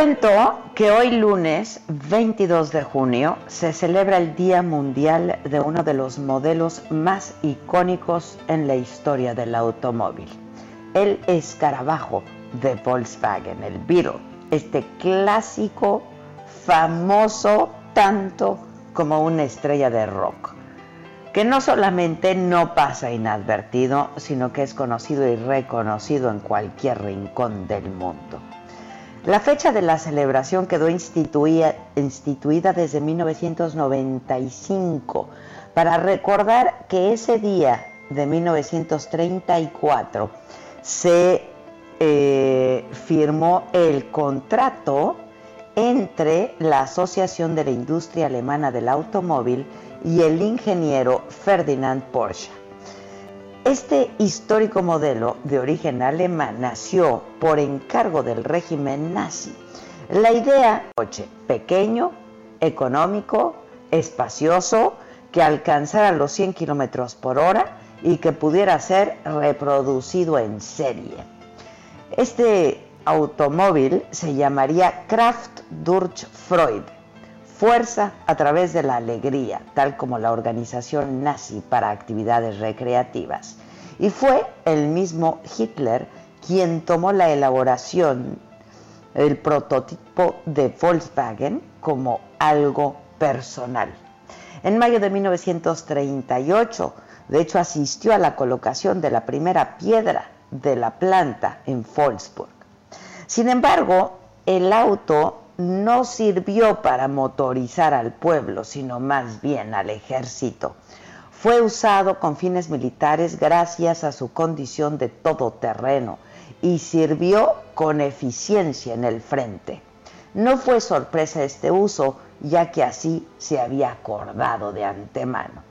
Cuento que hoy lunes 22 de junio se celebra el Día Mundial de uno de los modelos más icónicos en la historia del automóvil, el escarabajo de Volkswagen, el Beetle, este clásico famoso tanto como una estrella de rock, que no solamente no pasa inadvertido, sino que es conocido y reconocido en cualquier rincón del mundo. La fecha de la celebración quedó instituida, desde 1995 para recordar que ese día de 1934 se eh, firmó el contrato entre la Asociación de la Industria Alemana del Automóvil y el ingeniero Ferdinand Porsche. Este histórico modelo de origen alemán nació por encargo del régimen nazi. La idea, coche pequeño, económico, espacioso, que alcanzara los 100 kilómetros por hora y que pudiera ser reproducido en serie. Este automóvil se llamaría Kraft durch Freude, fuerza a través de la alegría, tal como la organización nazi para actividades recreativas. Y fue el mismo Hitler quien tomó la elaboración, el prototipo de Volkswagen como algo personal. En mayo de 1938, de hecho, asistió a la colocación de la primera piedra de la planta en Wolfsburg. Sin embargo, el auto no sirvió para motorizar al pueblo, sino más bien al ejército. Fue usado con fines militares gracias a su condición de todoterreno y sirvió con eficiencia en el frente. No fue sorpresa este uso, ya que así se había acordado de antemano.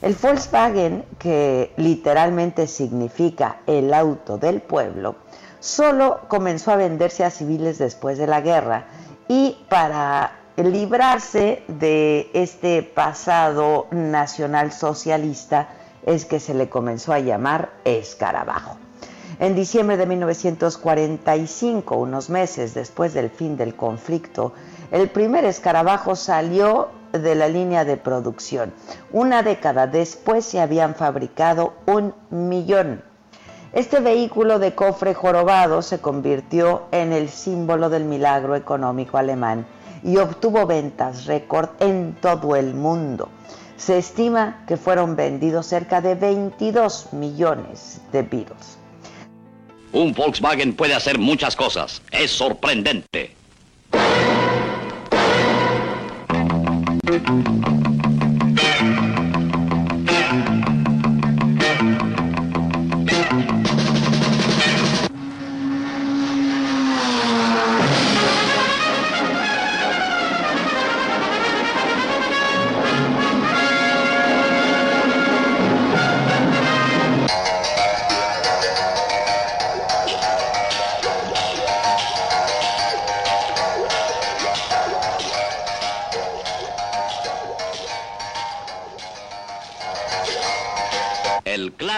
El Volkswagen, que literalmente significa el auto del pueblo, solo comenzó a venderse a civiles después de la guerra y para librarse de este pasado nacional socialista es que se le comenzó a llamar escarabajo. En diciembre de 1945, unos meses después del fin del conflicto, el primer escarabajo salió de la línea de producción. Una década después se habían fabricado un millón este vehículo de cofre jorobado se convirtió en el símbolo del milagro económico alemán y obtuvo ventas récord en todo el mundo. Se estima que fueron vendidos cerca de 22 millones de Beatles. Un Volkswagen puede hacer muchas cosas. Es sorprendente.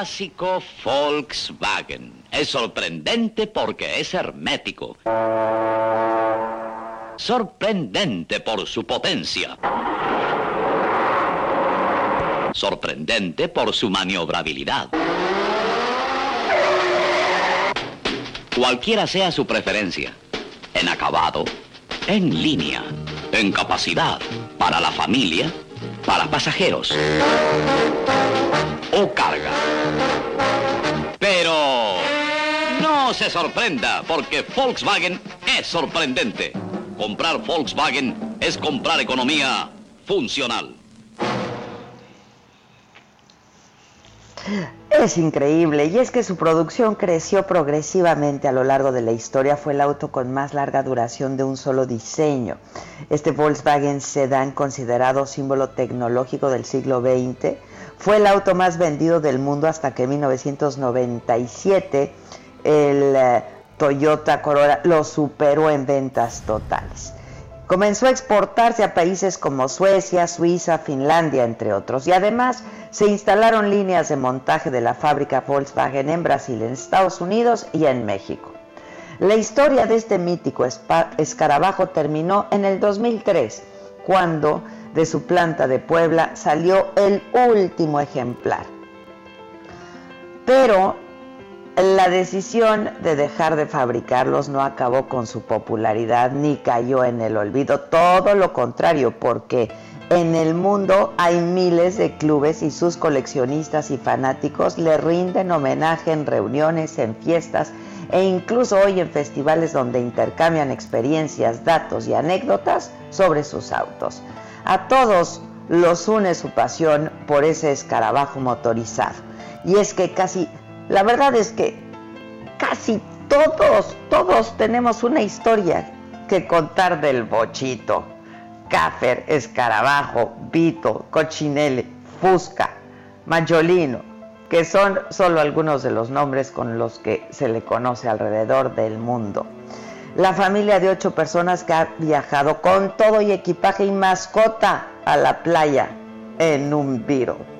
clásico Volkswagen, Es sorprendente porque es hermético. Sorprendente por su potencia. Sorprendente por su maniobrabilidad. Cualquiera sea su preferencia, en acabado, en línea, en capacidad, para la familia, para pasajeros o carga. Pero no se sorprenda porque Volkswagen es sorprendente. Comprar Volkswagen es comprar economía funcional. Es increíble y es que su producción creció progresivamente a lo largo de la historia. Fue el auto con más larga duración de un solo diseño. Este Volkswagen Sedan, considerado símbolo tecnológico del siglo XX, fue el auto más vendido del mundo hasta que en 1997 el eh, Toyota Corolla lo superó en ventas totales. Comenzó a exportarse a países como Suecia, Suiza, Finlandia, entre otros. Y además se instalaron líneas de montaje de la fábrica Volkswagen en Brasil, en Estados Unidos y en México. La historia de este mítico escarabajo terminó en el 2003, cuando de su planta de Puebla salió el último ejemplar. Pero la decisión de dejar de fabricarlos no acabó con su popularidad ni cayó en el olvido, todo lo contrario, porque en el mundo hay miles de clubes y sus coleccionistas y fanáticos le rinden homenaje en reuniones, en fiestas e incluso hoy en festivales donde intercambian experiencias, datos y anécdotas sobre sus autos. A todos los une su pasión por ese escarabajo motorizado. Y es que casi la verdad es que casi todos, todos tenemos una historia que contar del bochito. Caffer, Escarabajo, Vito, Cochinelle, Fusca, Mayolino, que son solo algunos de los nombres con los que se le conoce alrededor del mundo. La familia de ocho personas que ha viajado con todo y equipaje y mascota a la playa en un Viro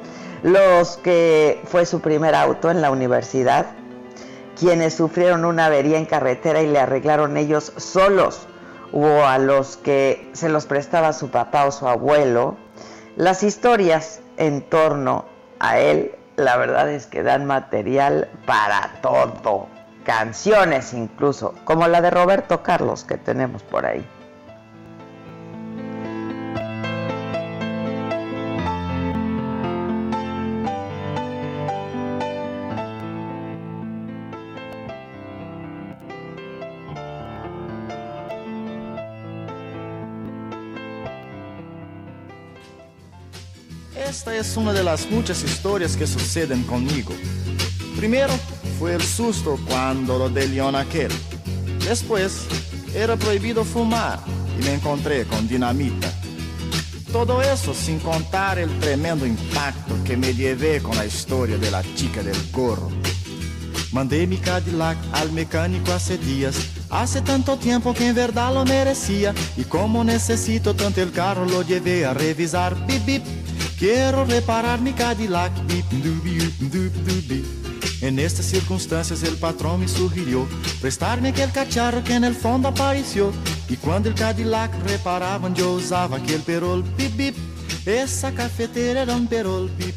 los que fue su primer auto en la universidad, quienes sufrieron una avería en carretera y le arreglaron ellos solos, o a los que se los prestaba su papá o su abuelo, las historias en torno a él, la verdad es que dan material para todo, canciones incluso, como la de Roberto Carlos que tenemos por ahí. Esta es una de las muchas historias que suceden conmigo. Primero fue el susto cuando lo de León aquel. Después era prohibido fumar y me encontré con dinamita. Todo eso sin contar el tremendo impacto que me llevé con la historia de la chica del gorro. Mandé mi Cadillac al mecánico hace días. Hace tanto tiempo que en verdad lo merecía. Y como necesito tanto el carro, lo llevé a revisar. Bip, bip. Quiero reparar mi Cadillac. En estas circunstancias el patrón me sugirió prestarme aquel cacharro que en el fondo apareció. Y cuando el Cadillac reparaban yo usaba aquel perol. Bip, bip. Esa cafetera era un perol. Bip,